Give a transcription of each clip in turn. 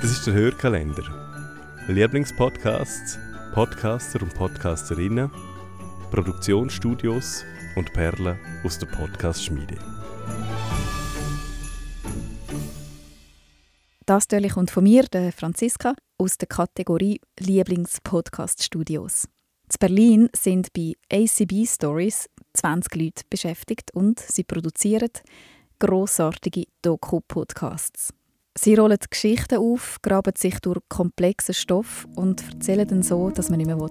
Das ist der Hörkalender. Lieblingspodcasts, Podcaster und Podcasterinnen, Produktionsstudios und Perlen aus der Podcast-Schmiede. Das kommt von mir, der Franziska, aus der Kategorie Lieblingspodcast-Studios. In Berlin sind bei ACB Stories 20 Leute beschäftigt und sie produzieren grossartige Doku-Podcasts. Sie rollen Geschichten auf, graben sich durch komplexen Stoff und erzählen dann so, dass man nicht mehr will.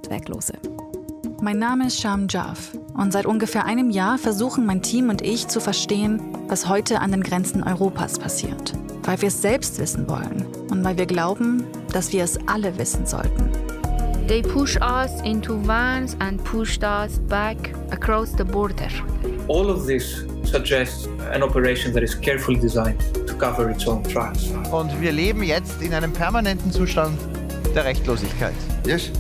Mein Name ist Sham Jaff und seit ungefähr einem Jahr versuchen mein Team und ich zu verstehen, was heute an den Grenzen Europas passiert. Weil wir es selbst wissen wollen und weil wir glauben, dass wir es alle wissen sollten. They push us into vans and pushed us back across the border. All of this suggests an operation that is carefully designed to cover its own tracks. Und wir leben jetzt in einem permanenten Zustand der Rechtlosigkeit. Yes,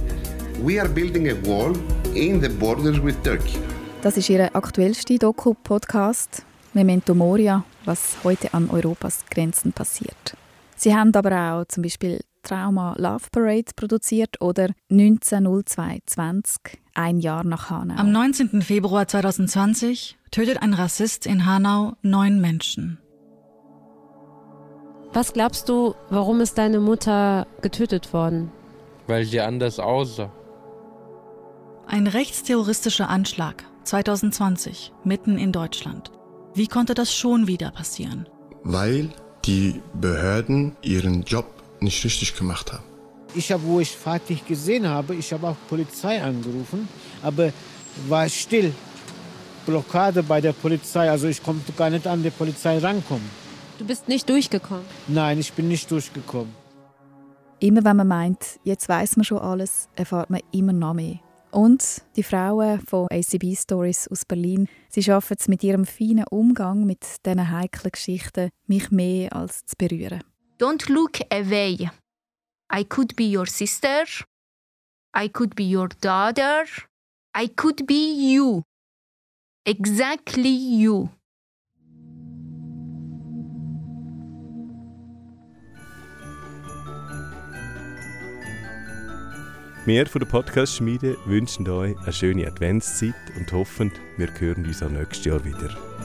we are building a wall in the borders with Turkey. Das ist Ihr aktuellster Doku-Podcast Memento Moria, was heute an Europas Grenzen passiert. Sie haben aber auch zum Beispiel Trauma Love Parade produziert oder 190220, ein Jahr nach Hanau. Am 19. Februar 2020 tötet ein Rassist in Hanau neun Menschen. Was glaubst du, warum ist deine Mutter getötet worden? Weil sie anders aussah. Ein rechtsterroristischer Anschlag 2020 mitten in Deutschland. Wie konnte das schon wieder passieren? Weil die Behörden ihren Job nicht richtig gemacht haben. Ich habe, wo ich Fatih gesehen habe, ich habe auch Polizei angerufen, aber war still. Blockade bei der Polizei, also ich konnte gar nicht an die Polizei rankommen. Du bist nicht durchgekommen? Nein, ich bin nicht durchgekommen. Immer wenn man meint, jetzt weiß man schon alles, erfahrt man immer noch mehr. Und die Frauen von ACB Stories aus Berlin, sie schaffen es mit ihrem feinen Umgang mit diesen heiklen Geschichten, mich mehr als zu berühren. Don't look away. I could be your sister. I could be your daughter. I could be you. Exactly you. Wir von der Podcast-Schmiede wünschen euch eine schöne Adventszeit und hoffen, wir hören uns auch nächstes Jahr wieder.